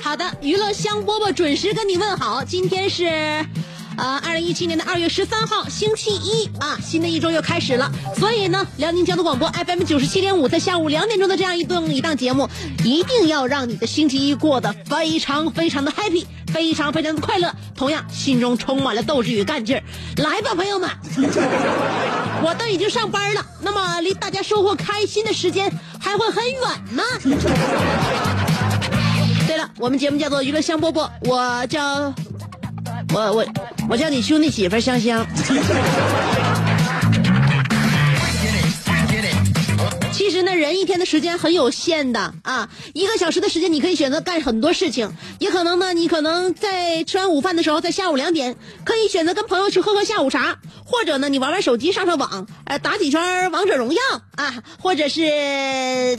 好的，娱乐香饽饽准时跟你问好。今天是，啊，二零一七年的二月十三号，星期一啊，新的一周又开始了。所以呢，辽宁交通广播 FM 九十七点五，在下午两点钟的这样一顿一档节目，一定要让你的星期一过得非常非常的 happy，非常非常的快乐，同样心中充满了斗志与干劲儿。来吧，朋友们，我都已经上班了，那么离大家收获开心的时间还会很远吗？对了，我们节目叫做娱乐香饽饽，我叫我我我叫你兄弟媳妇香香。其实呢，人一天的时间很有限的啊，一个小时的时间你可以选择干很多事情，也可能呢，你可能在吃完午饭的时候，在下午两点，可以选择跟朋友去喝喝下午茶，或者呢，你玩玩手机，上上网，呃，打几圈王者荣耀啊，或者是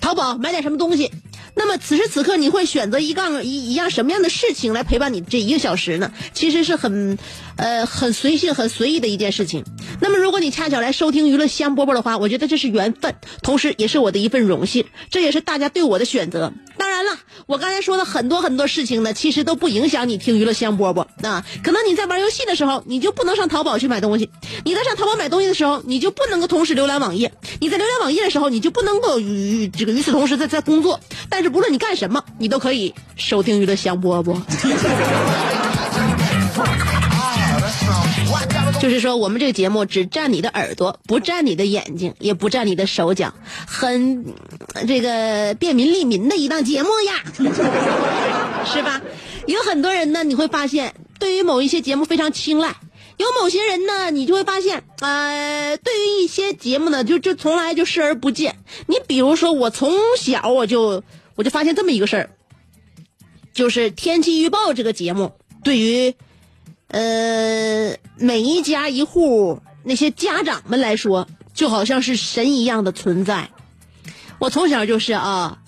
淘宝买点什么东西。那么此时此刻，你会选择一杠一一样什么样的事情来陪伴你这一个小时呢？其实是很，呃，很随性、很随意的一件事情。那么，如果你恰巧来收听娱乐香饽饽的话，我觉得这是缘分，同时也是我的一份荣幸，这也是大家对我的选择。完了，我刚才说的很多很多事情呢，其实都不影响你听娱乐香饽饽啊。可能你在玩游戏的时候，你就不能上淘宝去买东西；你在上淘宝买东西的时候，你就不能够同时浏览网页；你在浏览网页的时候，你就不能够与这个与此同时在在工作。但是不论你干什么，你都可以收听娱乐香饽饽。就是说，我们这个节目只占你的耳朵，不占你的眼睛，也不占你的手脚，很这个便民利民的一档节目呀，是吧？有很多人呢，你会发现，对于某一些节目非常青睐；有某些人呢，你就会发现，呃，对于一些节目呢，就就从来就视而不见。你比如说，我从小我就我就发现这么一个事儿，就是天气预报这个节目，对于呃，每一家一户那些家长们来说，就好像是神一样的存在。我从小就是啊，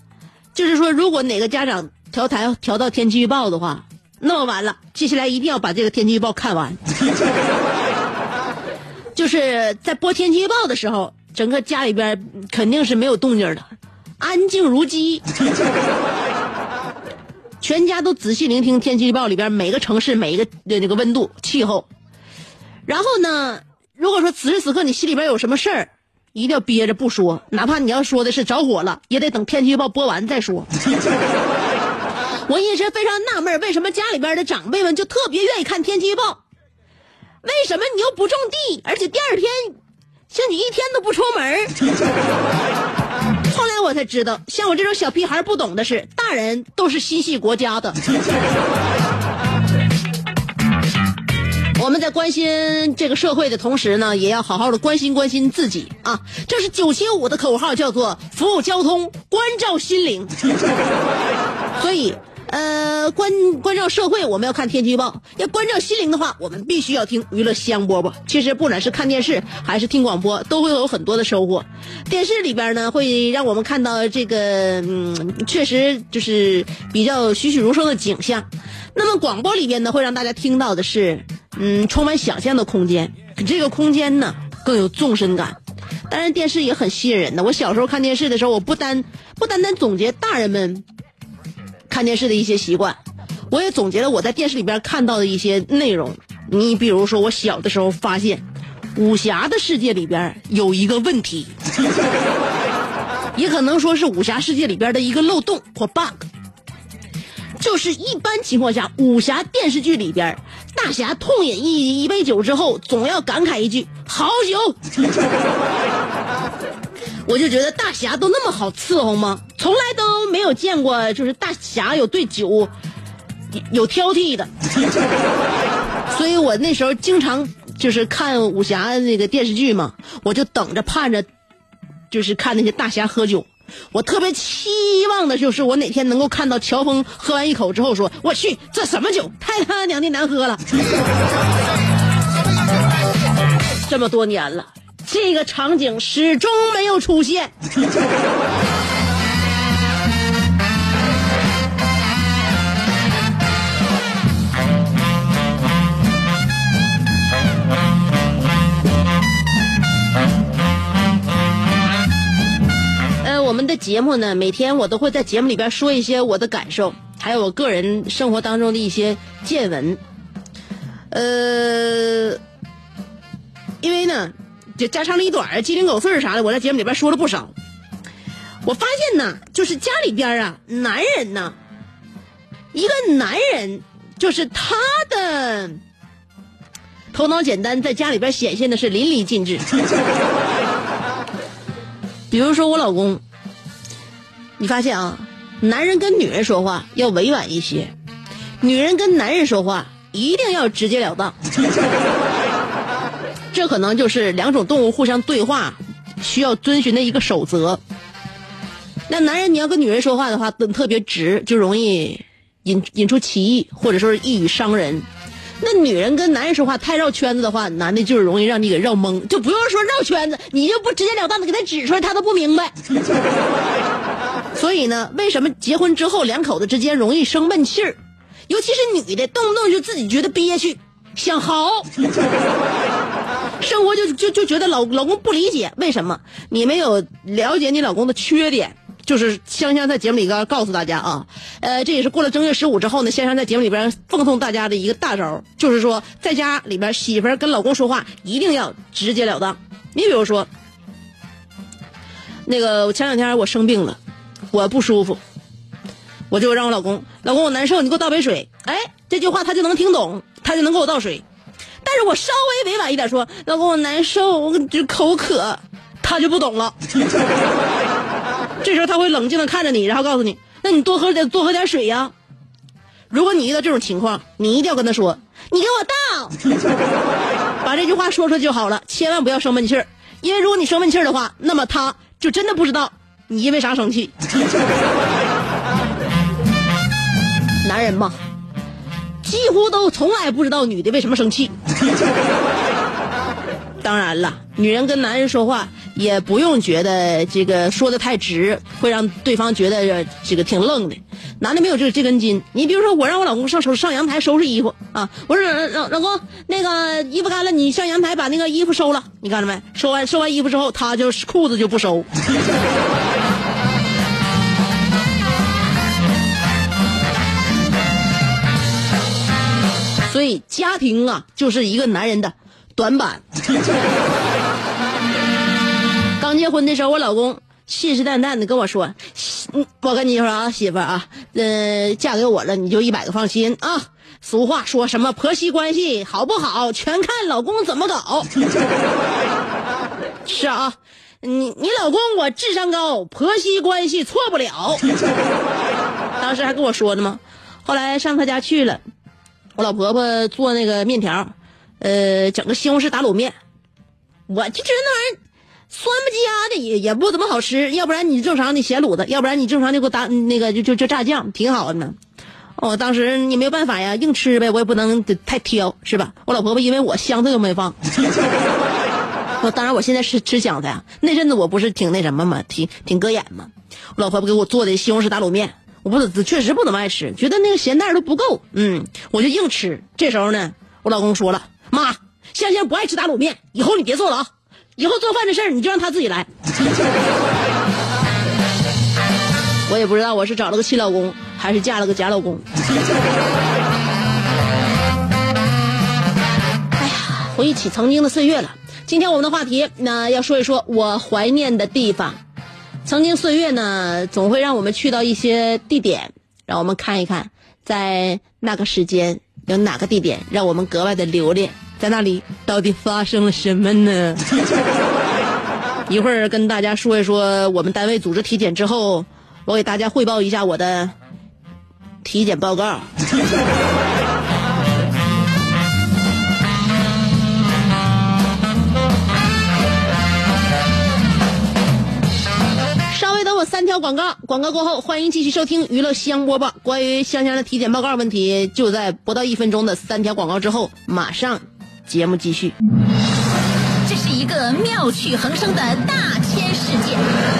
就是说，如果哪个家长调台调到天气预报的话，那么完了，接下来一定要把这个天气预报看完。就是在播天气预报的时候，整个家里边肯定是没有动静的，安静如鸡。全家都仔细聆听天气预报里边每个城市每一个的那个温度、气候。然后呢，如果说此时此刻你心里边有什么事儿，一定要憋着不说，哪怕你要说的是着火了，也得等天气预报播完再说。我一直非常纳闷，为什么家里边的长辈们就特别愿意看天气预报？为什么你又不种地，而且第二天，像你一天都不出门？我才知道，像我这种小屁孩不懂的是，大人都是心系国家的。我们在关心这个社会的同时呢，也要好好的关心关心自己啊！这是九七五的口号，叫做“服务交通，关照心灵”。所以，呃，关关照社会，我们要看天气预报；要关照心灵的话，我们必须要听娱乐香饽饽。其实，不管是看电视还是听广播，都会有很多的收获。电视里边呢，会让我们看到这个，嗯，确实就是比较栩栩如生的景象。那么，广播里边呢，会让大家听到的是，嗯，充满想象的空间。这个空间呢，更有纵深感。当然电视也很吸引人的。我小时候看电视的时候，我不单不单单总结大人们看电视的一些习惯，我也总结了我在电视里边看到的一些内容。你比如说，我小的时候发现，武侠的世界里边有一个问题，也可能说是武侠世界里边的一个漏洞或 bug，就是一般情况下，武侠电视剧里边，大侠痛饮一一杯酒之后，总要感慨一句“好酒”。我就觉得大侠都那么好伺候吗？从来都没有见过，就是大侠有对酒有挑剔的。所以我那时候经常就是看武侠那个电视剧嘛，我就等着盼着，就是看那些大侠喝酒。我特别期望的就是我哪天能够看到乔峰喝完一口之后说：“我去，这什么酒？太他娘的难喝了！” 这么多年了，这个场景始终没有出现。呃，我们的节目呢，每天我都会在节目里边说一些我的感受，还有我个人生活当中的一些见闻。呃，因为呢，就家长里短、鸡零狗碎啥的，我在节目里边说了不少。我发现呢，就是家里边啊，男人呢，一个男人就是他的头脑简单，在家里边显现的是淋漓尽致。比如说我老公，你发现啊，男人跟女人说话要委婉一些，女人跟男人说话一定要直截了当。这可能就是两种动物互相对话需要遵循的一个守则。那男人你要跟女人说话的话，特别直，就容易引引出歧义，或者说是一语伤人。那女人跟男人说话太绕圈子的话，男的就是容易让你给绕懵，就不用说绕圈子，你就不直截了当的给他指出来，他都不明白。所以呢，为什么结婚之后两口子之间容易生闷气儿？尤其是女的，动不动就自己觉得憋屈，想嚎，生活就就就觉得老老公不理解，为什么？你没有了解你老公的缺点。就是香香在节目里边告诉大家啊，呃，这也是过了正月十五之后呢，香香在节目里边奉送大家的一个大招，就是说在家里边媳妇儿跟老公说话一定要直截了当。你比如说，那个我前两天我生病了，我不舒服，我就让我老公，老公我难受，你给我倒杯水。哎，这句话他就能听懂，他就能给我倒水。但是我稍微委婉一点说，老公我难受，我就口渴，他就不懂了。这时候他会冷静的看着你，然后告诉你：“那你多喝点，多喝点水呀。”如果你遇到这种情况，你一定要跟他说：“你给我倒。”把这句话说出来就好了，千万不要生闷气儿，因为如果你生闷气儿的话，那么他就真的不知道你因为啥生气。男人嘛，几乎都从来不知道女的为什么生气。当然了，女人跟男人说话。也不用觉得这个说的太直，会让对方觉得这个挺愣的。男的没有这这根筋。你比如说，我让我老公上收上阳台收拾衣服啊，我说老老公，那个衣服干了，你上阳台把那个衣服收了。你看着没？收完收完衣服之后，他就裤子就不收。所以家庭啊，就是一个男人的短板。刚结婚的时候，我老公信誓旦旦的跟我说：“，我跟你说啊，媳妇啊，呃，嫁给我了，你就一百个放心啊。俗话说什么婆媳关系好不好，全看老公怎么搞。是啊，你你老公我智商高，婆媳关系错不了。当时还跟我说呢嘛。后来上他家去了，我老婆婆做那个面条，呃，整个西红柿打卤面，我就觉得那玩意儿。酸不唧呀的也也不怎么好吃，要不然你正常的咸卤子，要不然你正常的给我打那个就就就炸酱，挺好的呢。哦，当时你没有办法呀，硬吃呗，我也不能太挑，是吧？我老婆婆因为我香菜都没放，我当然我现在是吃香菜啊。那阵子我不是挺那什么嘛，挺挺割眼嘛。我老婆婆给我做的西红柿打卤面，我不确实不怎么爱吃，觉得那个咸淡都不够，嗯，我就硬吃。这时候呢，我老公说了，妈，香香不爱吃打卤面，以后你别做了啊。以后做饭的事儿你就让他自己来。我也不知道我是找了个亲老公，还是嫁了个假老公。哎呀，回忆起曾经的岁月了。今天我们的话题，那要说一说我怀念的地方。曾经岁月呢，总会让我们去到一些地点，让我们看一看，在那个时间有哪个地点让我们格外的留恋，在那里到底发生了什么呢？一会儿跟大家说一说我们单位组织体检之后，我给大家汇报一下我的体检报告。三条广告，广告过后，欢迎继续收听娱乐香饽饽。关于香香的体检报告问题，就在不到一分钟的三条广告之后，马上节目继续。这是一个妙趣横生的大千世界。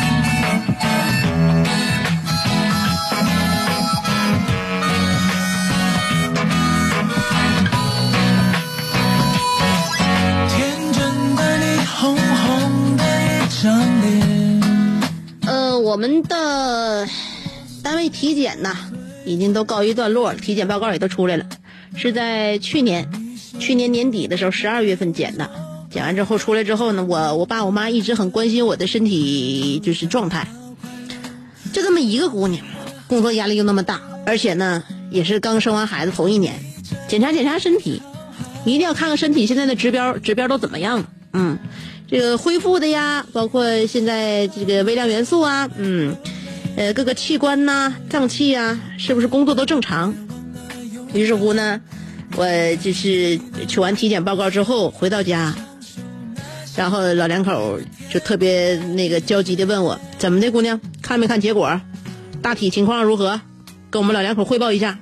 我们的单位体检呐，已经都告一段落了，体检报告也都出来了，是在去年，去年年底的时候，十二月份检的。检完之后出来之后呢，我我爸我妈一直很关心我的身体就是状态。就这么一个姑娘，工作压力又那么大，而且呢也是刚生完孩子头一年，检查检查身体，一定要看看身体现在的指标指标都怎么样了。嗯，这个恢复的呀，包括现在这个微量元素啊，嗯，呃各个器官呐、脏器啊，是不是工作都正常？于是乎呢，我就是取完体检报告之后回到家，然后老两口就特别那个焦急的问我怎么的，姑娘看没看结果？大体情况如何？跟我们老两口汇报一下。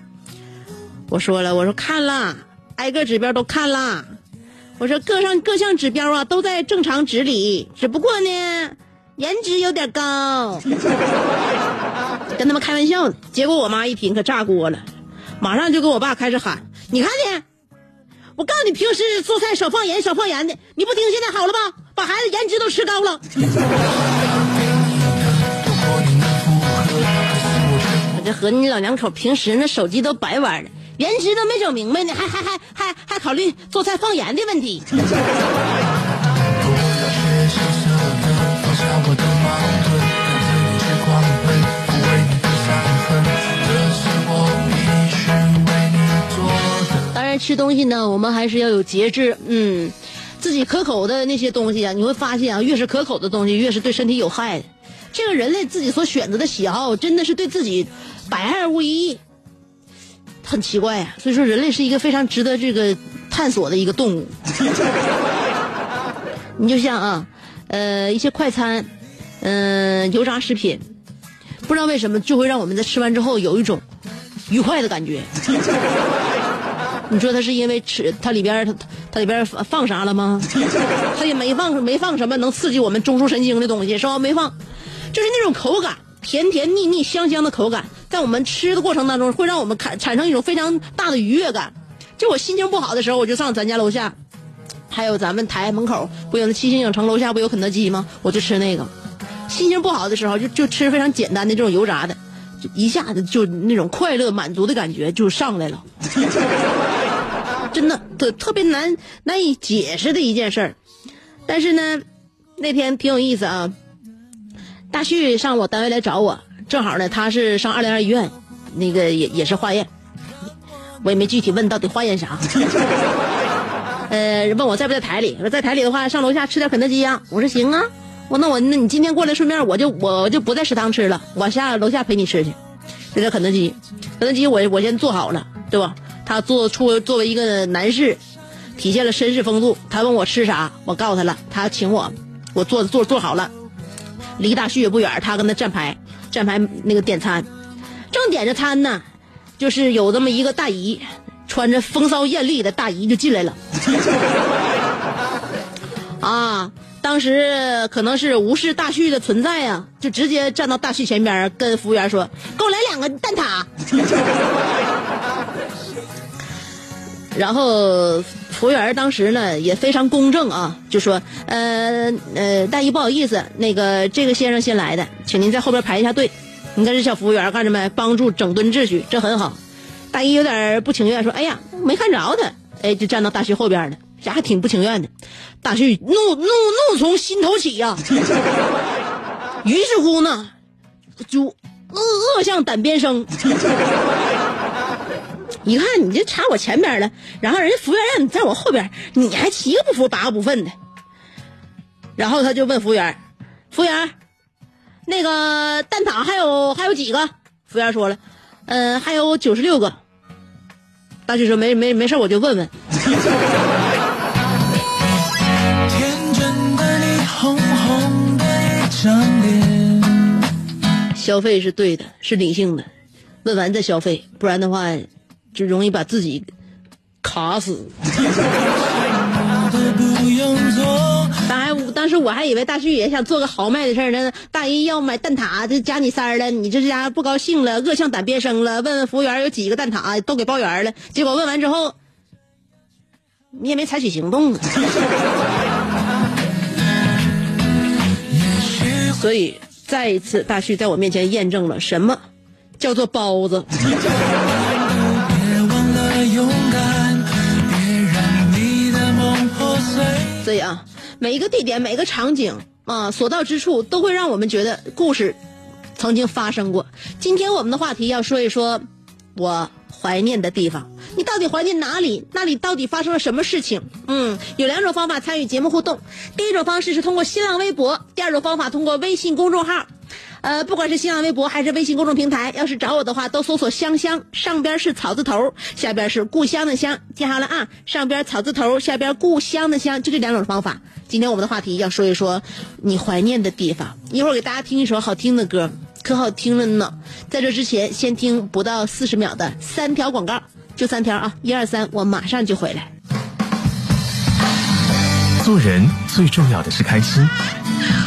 我说了，我说看了，挨个指标都看了。我说各项各项指标啊都在正常值里，只不过呢颜值有点高，跟他们开玩笑呢。结果我妈一听可炸锅了，马上就跟我爸开始喊：“你看你，我告诉你，平时做菜少放盐少放盐的，你不听现在好了吧？把孩子颜值都吃高了。”我这和你老两口平时那手机都白玩了，颜值都没整明白呢，还还还还还考虑做菜放盐的问题。当然，吃东西呢，我们还是要有节制。嗯，自己可口的那些东西啊，你会发现啊，越是可口的东西，越是对身体有害的。这个人类自己所选择的喜好，真的是对自己百害而无一益，很奇怪呀、所以说，人类是一个非常值得这个探索的一个动物。你就像啊，呃，一些快餐，嗯、油炸食品，不知道为什么就会让我们在吃完之后有一种愉快的感觉。你说它是因为吃它里边它它里边放放啥了吗？它也没放没放什么能刺激我们中枢神经的东西，是吧？没放，就是那种口感，甜甜腻腻香香的口感，在我们吃的过程当中会让我们产产生一种非常大的愉悦感。就我心情不好的时候，我就上咱家楼下，还有咱们台门口不有那七星影城楼下不有肯德基吗？我就吃那个。心情不好的时候，就就吃非常简单的这种油炸的，就一下子就那种快乐满足的感觉就上来了。真的特特别难难以解释的一件事儿。但是呢，那天挺有意思啊。大旭上我单位来找我，正好呢，他是上二零二医院，那个也也是化验。我也没具体问到底化验啥。呃，问我在不在台里，说在台里的话，上楼下吃点肯德基呀。我说行啊，我那我那你今天过来，顺便我就我就不在食堂吃了，我下楼下陪你吃去，吃点肯德基。肯德基我我先做好了，对吧？他做出作为一个男士，体现了绅士风度。他问我吃啥，我告诉他了，他请我，我做做做好了，离大旭也不远，他跟他站牌站牌那个点餐，正点着餐呢，就是有这么一个大姨，穿着风骚艳丽的大姨就进来了。啊，当时可能是无视大旭的存在呀、就直接站到大旭前边，跟服务员说：“给我来两个蛋挞。” 然后服务员当时呢也非常公正啊，就说：“呃呃，大姨不好意思，那个这个先生先来的，请您在后边排一下队。”你看这小服务员干什么？帮助整顿秩序，这很好。大姨有点不情愿，说：“哎呀，没看着他。”哎，就站到大旭后边了，这还挺不情愿的。大旭怒怒怒从心头起呀、于是乎呢，就恶恶向胆边生。你看你就插我前边了，然后人家服务员让你在我后边，你还七个不服八个不忿的。然后他就问服务员：“服务员，那个蛋挞还有还有几个？”服务员说了：“嗯、还有九十六个。”大旭说：“没没没事，我就问问。”天真的你，红红的一张脸。消费是对的，是理性的，问完再消费，不然的话就容易把自己卡死。当 还当时我还以为大旭也想做个豪迈的事儿呢，大姨要买蛋挞，这加你三儿了，你这家不高兴了，恶向胆边生了，问问服务员有几个蛋挞，都给包圆了。结果问完之后，你也没采取行动啊。所以再一次，大旭在我面前验证了什么叫做包子。对。啊，每一个地点、每一个场景啊，所到之处都会让我们觉得故事曾经发生过。今天我们的话题要说一说我怀念的地方。你到底怀念哪里？那里到底发生了什么事情？嗯，有两种方法参与节目互动。第一种方式是通过新浪微博，第二种方法通过微信公众号。呃，不管是新浪微博还是微信公众平台，要是找我的话，都搜索“香香”，上边是草字头，下边是故乡的乡，记好了啊，上边草字头，下边故乡的乡，就这两种方法。今天我们的话题要说一说你怀念的地方，一会儿给大家听一首好听的歌，可好听了呢。在这之前，先听不到四十秒的三条广告，就三条啊，一二三，我马上就回来。做人最重要的是开心，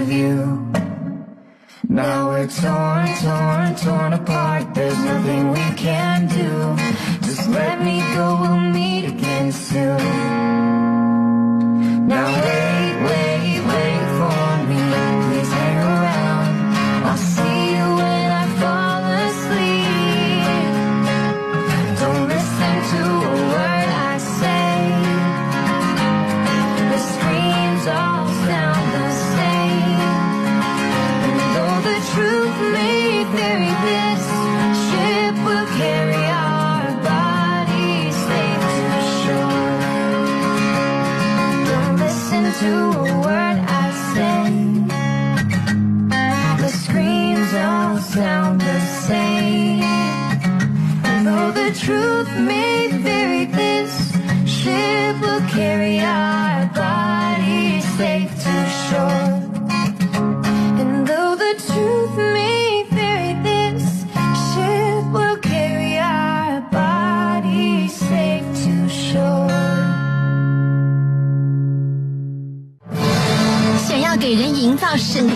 Of you. Now we're torn, torn, torn apart. There's nothing we can do. Just let me go, we'll meet again soon. Now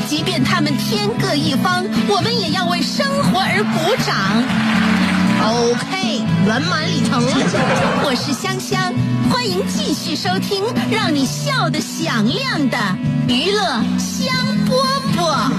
即便他们天各一方，我们也要为生活而鼓掌。OK，圆满礼成了。我是香香，欢迎继续收听让你笑得响亮的娱乐香饽饽。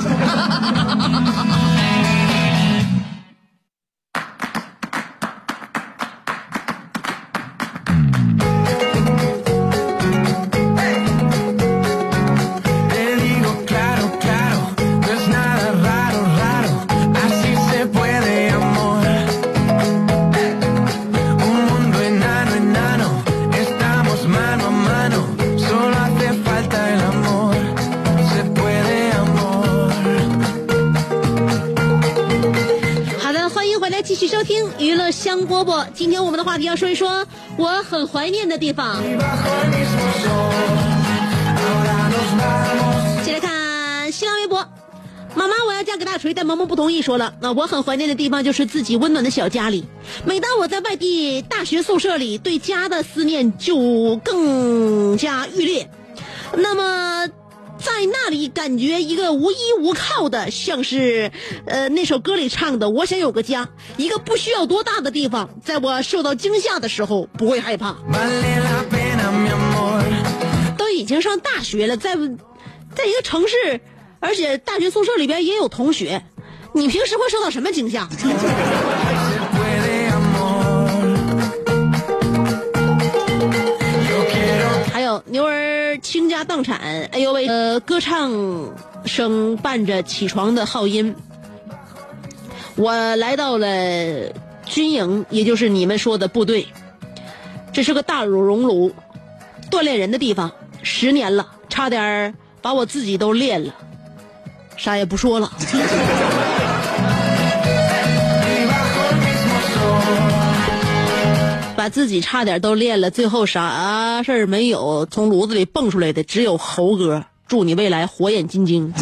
题要说一说我很怀念的地方。先来看新浪微博，妈妈，我要嫁给大锤，但萌萌不同意，说了，那我很怀念的地方就是自己温暖的小家里。每当我在外地大学宿舍里，对家的思念就更加愈烈。那么。在那里感觉一个无依无靠的，像是，呃，那首歌里唱的“我想有个家，一个不需要多大的地方，在我受到惊吓的时候不会害怕。”都已经上大学了，在，在一个城市，而且大学宿舍里边也有同学，你平时会受到什么惊吓？牛儿倾家荡产，哎呦喂！呃，歌唱声伴着起床的号音，我来到了军营，也就是你们说的部队。这是个大熔炉，锻炼人的地方。十年了，差点把我自己都练了。啥也不说了。自己差点都练了，最后啥事儿没有，从炉子里蹦出来的只有猴哥。祝你未来火眼金睛。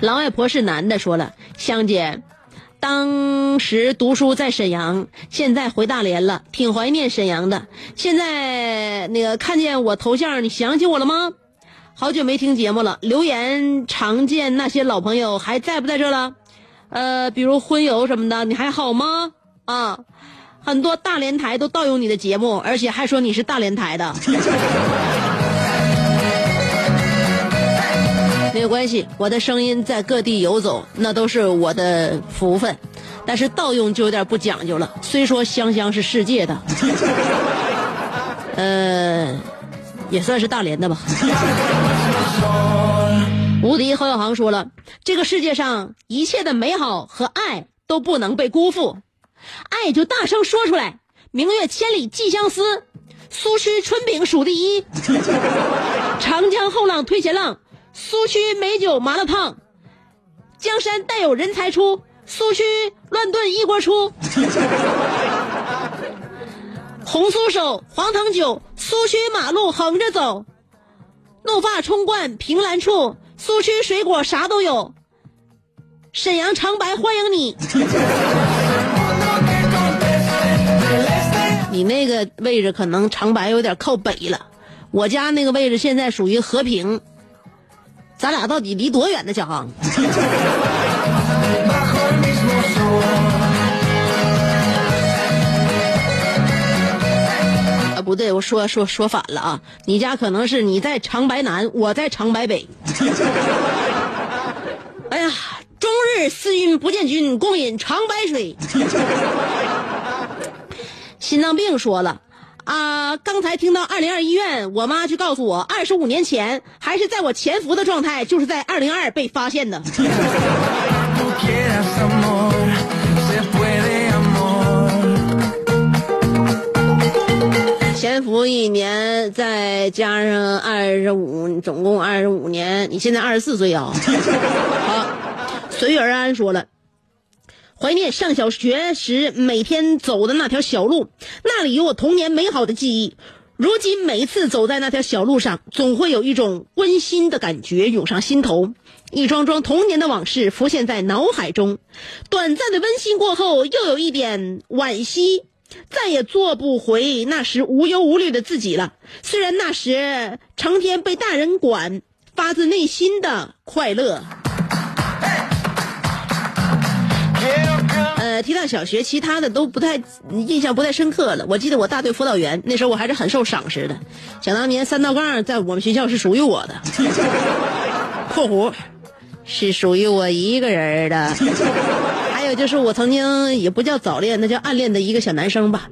狼外婆是男的，说了，香姐，当时读书在沈阳，现在回大连了，挺怀念沈阳的。现在那个看见我头像，你想起我了吗？好久没听节目了，留言常见那些老朋友还在不在这了？呃，比如婚友什么的，你还好吗？啊，很多大连台都盗用你的节目，而且还说你是大连台的。没有关系，我的声音在各地游走，那都是我的福分。但是盗用就有点不讲究了。虽说香香是世界的，呃，也算是大连的吧。无敌侯小航说了，这个世界上一切的美好和爱都不能被辜负，爱就大声说出来。明月千里寄相思，苏区春饼数第一，长江后浪推前浪，苏区美酒麻辣烫，江山代有人才出，苏区乱炖一锅出。红酥手，黄藤酒，苏区马路横着走，怒发冲冠凭栏处，苏区水果啥都有。沈阳长白欢迎你。你那个位置可能长白有点靠北了，我家那个位置现在属于和平。咱俩到底离多远呢，小航？不对，我说说说反了啊！你家可能是你在长白南，我在长白北。哎呀，终日思君不见君，共饮长白水。心脏病说了啊，刚才听到二零二医院，我妈就告诉我，二十五年前还是在我潜伏的状态，就是在二零二被发现的。潜伏一年，再加上二十五，总共二十五年。你现在二十四岁啊？好，随遇而安说了。怀念上小学时每天走的那条小路，那里有我童年美好的记忆。如今每次走在那条小路上，总会有一种温馨的感觉涌上心头，一桩桩童年的往事浮现在脑海中。短暂的温馨过后，又有一点惋惜，再也做不回那时无忧无虑的自己了。虽然那时成天被大人管，发自内心的快乐。呃，提到小学，其他的都不太印象不太深刻了。我记得我大队辅导员那时候我还是很受赏识的。想当年三道杠在我们学校是属于我的（ 括弧是属于我一个人的）。还有就是我曾经也不叫早恋，那叫暗恋的一个小男生吧。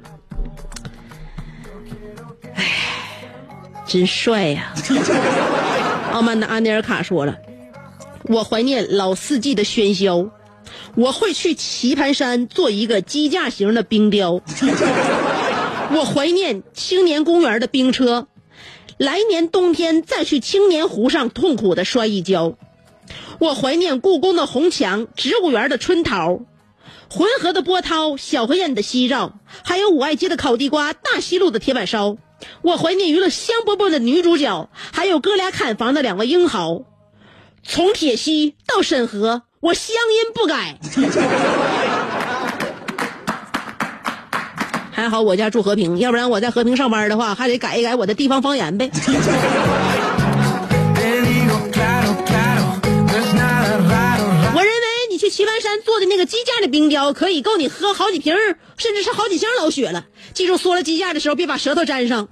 唉，真帅呀！傲慢的阿尼尔卡说了，我怀念老四季的喧嚣。我会去棋盘山做一个机架型的冰雕。我怀念青年公园的冰车，来年冬天再去青年湖上痛苦的摔一跤。我怀念故宫的红墙，植物园的春桃，浑河的波涛，小河沿的夕照，还有五爱街的烤地瓜，大西路的铁板烧。我怀念娱乐香饽饽的女主角，还有哥俩砍房的两位英豪。从铁西到沈河，我乡音不改。还好我家住和平，要不然我在和平上班的话，还得改一改我的地方方言呗。去棋盘山做的那个鸡架的冰雕，可以够你喝好几瓶儿，甚至是好几箱老雪了。记住，嗦了鸡架的时候别把舌头粘上。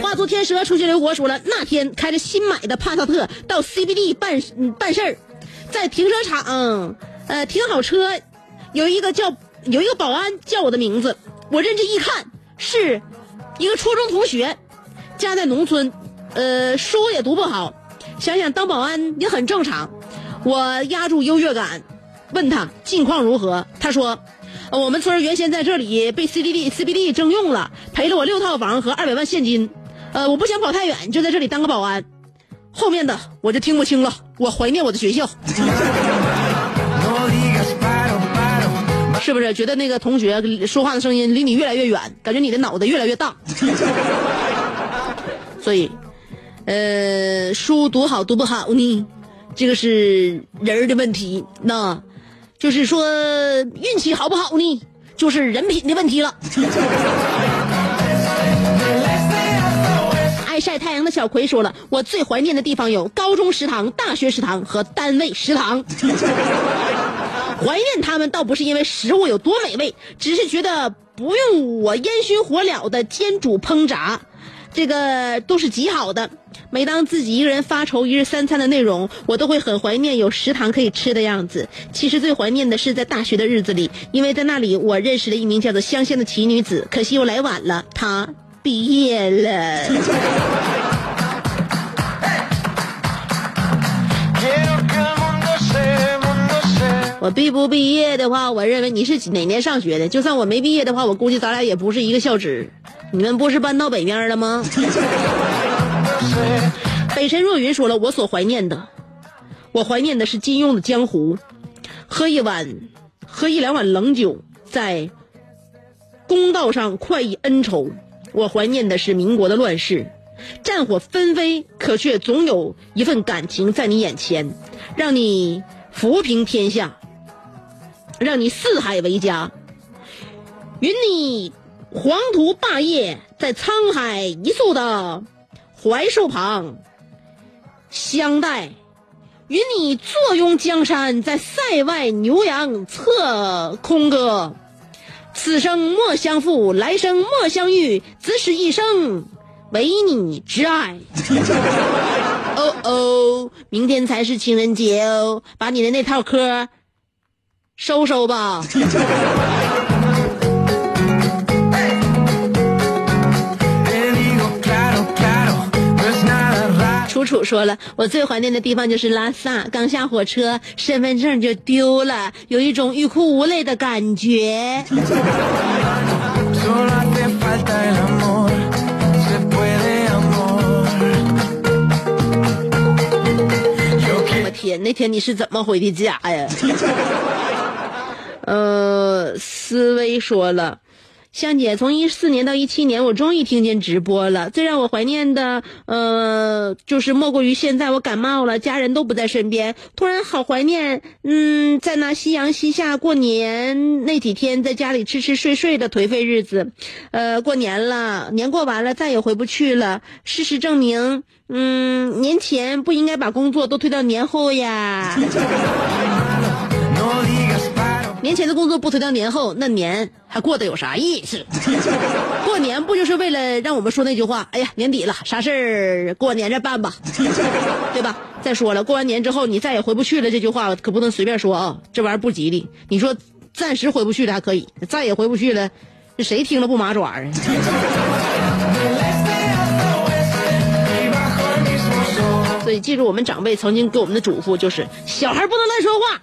化作 天蛇出去留国说了，那天开着新买的帕萨特到 CBD 办嗯办事儿，在停车场、呃停好车，有一个叫有一个保安叫我的名字，我认真一看，是一个初中同学，家在农村，呃书也读不好，想想当保安也很正常。我压住优越感，问他近况如何，他说。我们村原先在这里被 CBD CBD 征用了，赔了我六套房和二百万现金。呃，我不想跑太远，就在这里当个保安。后面的我就听不清了，我怀念我的学校，是不是？觉得那个同学说话的声音离你越来越远，感觉你的脑袋越来越大。所以，呃，书读好读不好呢，这个是人儿的问题，那就是说运气好不好呢，就是人品的问题了。爱晒太阳的小葵说了，我最怀念的地方有高中食堂、大学食堂和单位食堂。怀念他们倒不是因为食物有多美味，只是觉得不用我烟熏火燎的煎煮烹炸，这个都是极好的。每当自己一个人发愁一日三餐的内容，我都会很怀念有食堂可以吃的样子。其实最怀念的是在大学的日子里，因为在那里我认识了一名叫做香香的奇女子，可惜又来晚了，她毕业了。我毕不毕业的话，我认为你是哪年上学的？就算我没毕业的话，我估计咱俩也不是一个校址。你们不是搬到北面了吗？北辰若云说了，我所怀念的，我怀念的是金庸的江湖，喝一碗，喝一两碗冷酒，在公道上快意恩仇。我怀念的是民国的乱世，战火纷飞，可却总有一份感情在你眼前，让你抚平天下，让你四海为家。与你黄土霸业，在沧海一粟的槐树旁相待；与你坐拥江山，在塞外牛羊侧空歌。此生莫相负，来生莫相遇，只是一生唯你挚爱。哦哦，明天才是情人节哦，把你的那套嗑收收吧。楚楚说了我最怀念的地方就是拉萨刚下火车身份证就丢了有一种欲哭无泪的感觉。我天那天你是怎么回的家呀？呃，思薇说了。香姐，从一四年到一七年，我终于听见直播了。最让我怀念的，呃，就是莫过于现在我感冒了，家人都不在身边，突然好怀念，嗯，在那夕阳西下过年那几天，在家里吃吃睡睡的颓废日子。呃，过年了，年过完了，再也回不去了。事实证明，嗯，年前不应该把工作都推到年后呀。年前的工作不推到年后，那年还过得有啥意思？过年不就是为了让我们说那句话？哎呀，年底了，啥事儿过年再办吧，对吧？再说了，过完年之后你再也回不去了，这句话可不能随便说啊，这玩意儿不吉利。你说暂时回不去了还可以，再也回不去了，这谁听了不麻爪啊？所以记住我们长辈曾经给我们的嘱咐，就是小孩不能乱说话。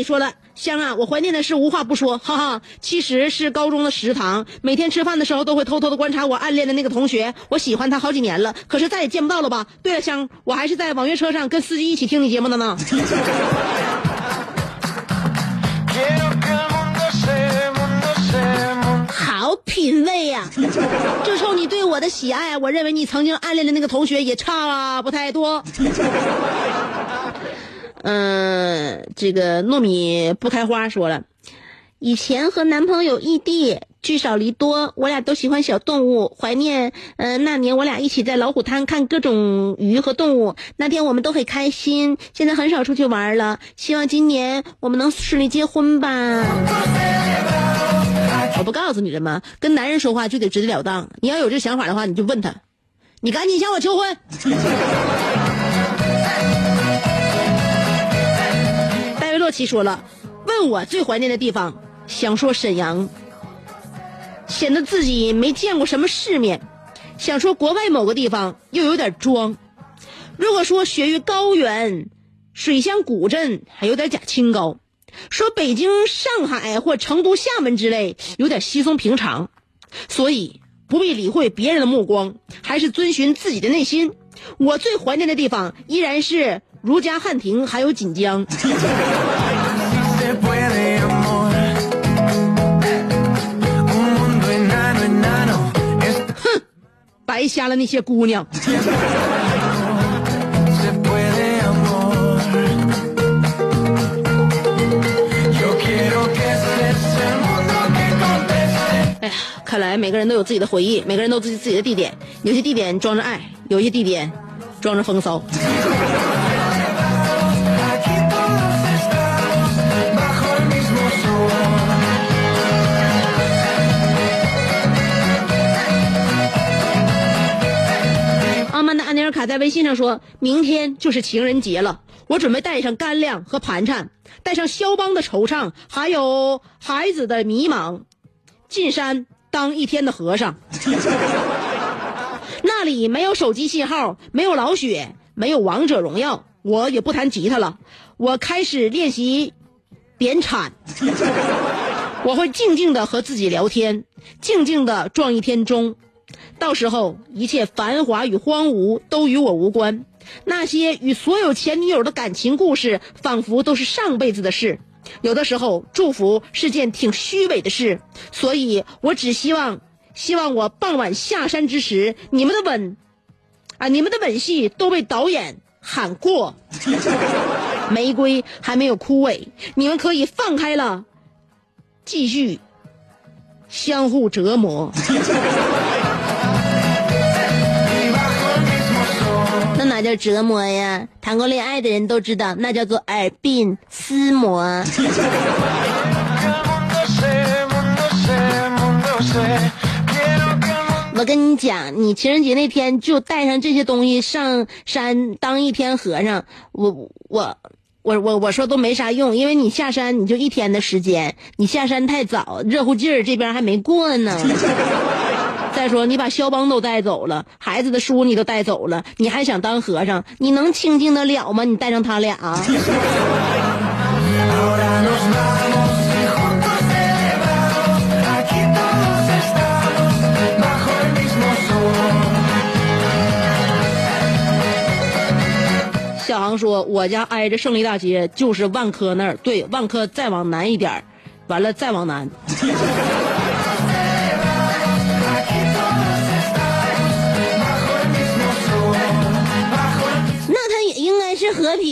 你说了，香啊，我怀念的是无话不说，哈哈，其实是高中的食堂，每天吃饭的时候都会偷偷的观察我暗恋的那个同学，我喜欢他好几年了，可是再也见不到了吧？对了，香，我还是在网约车上跟司机一起听你节目的呢。好品味呀、就冲你对我的喜爱，我认为你曾经暗恋的那个同学也差不太多。嗯，这个糯米不开花说了，以前和男朋友异地，聚少离多，我俩都喜欢小动物，怀念。嗯、那年我俩一起在老虎滩看各种鱼和动物，那天我们都很开心。现在很少出去玩了，希望今年我们能顺利结婚吧。我不告诉你了吗？跟男人说话就得直截了当。你要有这想法的话，你就问他，你赶紧向我求婚。戴维洛奇说了，问我最怀念的地方，想说沈阳，显得自己没见过什么世面；想说国外某个地方，又有点装。如果说雪域高原、水乡古镇，还有点假清高。说北京、上海或成都、厦门之类，有点稀松平常，所以不必理会别人的目光，还是遵循自己的内心。我最怀念的地方依然是如家汉庭还有锦江，哼，白瞎了那些姑娘。哎呀，看来每个人都有自己的回忆，每个人都有自己自己的地点，有些地点装着爱，有些地点装着风骚。卡在微信上说：“明天就是情人节了，我准备带上干粮和盘缠，带上肖邦的惆怅，还有孩子的迷茫，进山当一天的和尚。那里没有手机信号，没有老雪，没有王者荣耀，我也不弹吉他了，我开始练习点铲。我会静静的和自己聊天，静静的撞一天钟。”到时候，一切繁华与荒芜都与我无关。那些与所有前女友的感情故事，仿佛都是上辈子的事。有的时候，祝福是件挺虚伪的事，所以我只希望，希望我傍晚下山之时，你们的吻，啊，你们的吻戏都被导演喊过。玫瑰还没有枯萎，你们可以放开了，继续相互折磨。那哪叫折磨呀？谈过恋爱的人都知道，那叫做耳鬓厮磨。我跟你讲，你情人节那天就带上这些东西上山当一天和尚，我我我我我说都没啥用，因为你下山你就一天的时间，你下山太早，热乎劲儿这边还没过呢。再说你把肖邦都带走了，孩子的书你都带走了，你还想当和尚？你能清静得了吗？你带上他俩。小航说：“我家挨着胜利大街，就是万科那儿。对，万科再往南一点完了再往南。”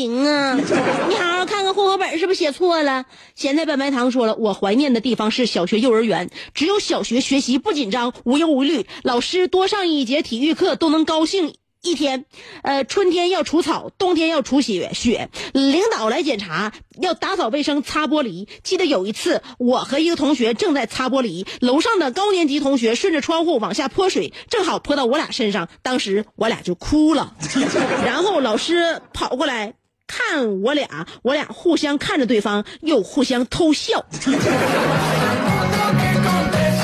是和平啊！你好好看看户口本是不是写错了？咸菜拌白糖说了，我怀念的地方是小学、幼儿园，只有小学学习不紧张、无忧无虑，老师多上一节体育课都能高兴。一天，呃，春天要除草，冬天要除雪雪。领导来检查，要打扫卫生、擦玻璃。记得有一次，我和一个同学正在擦玻璃，楼上的高年级同学顺着窗户往下泼水，正好泼到我俩身上，当时我俩就哭了。然后老师跑过来看我俩，我俩互相看着对方，又互相偷笑。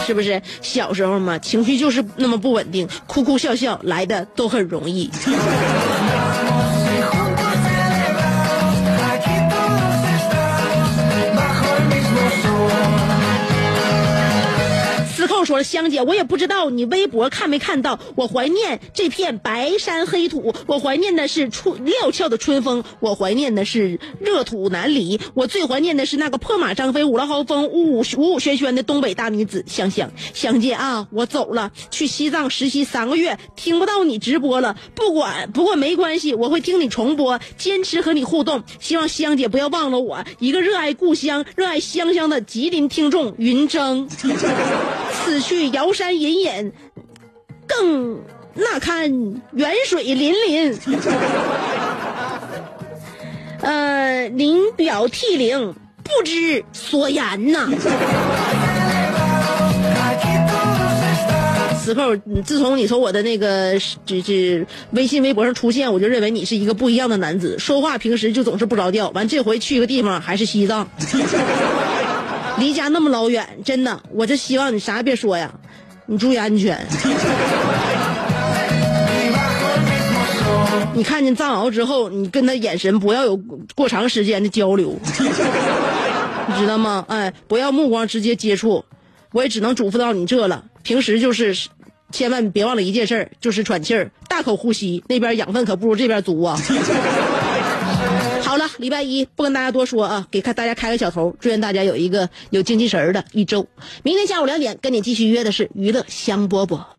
是不是小时候嘛，情绪就是那么不稳定，哭哭笑笑来的都很容易。说了，香姐，我也不知道你微博看没看到，我怀念这片白山黑土，我怀念的是春料峭的春风，我怀念的是热土南离，我最怀念的是那个破马张飞、五了豪风、五五五五轩轩的东北大女子香香。香姐啊，我走了，去西藏实习三个月，听不到你直播了。不管，不过没关系，我会听你重播，坚持和你互动。希望香姐不要忘了我，一个热爱故乡、热爱香香的吉林听众云峥。此去遥山隐隐，更那堪远水粼粼。呃，临表涕零，不知所言呐。此后，自从你从我的那个这这微信、微博上出现，我就认为你是一个不一样的男子，说话平时就总是不着调。完，这回去一个地方还是西藏。离家那么老远，真的，我就希望你啥也别说呀，你注意安全。你看见藏獒之后，你跟他眼神不要有过长时间的交流，你知道吗？哎，不要目光直接接触。我也只能嘱咐到你这了。平时就是，千万别忘了一件事儿，就是喘气儿，大口呼吸，那边养分可不如这边足啊。好了，礼拜一不跟大家多说啊，给看大家开个小头，祝愿大家有一个有精气神的一周。明天下午两点跟你继续约的是娱乐香饽饽。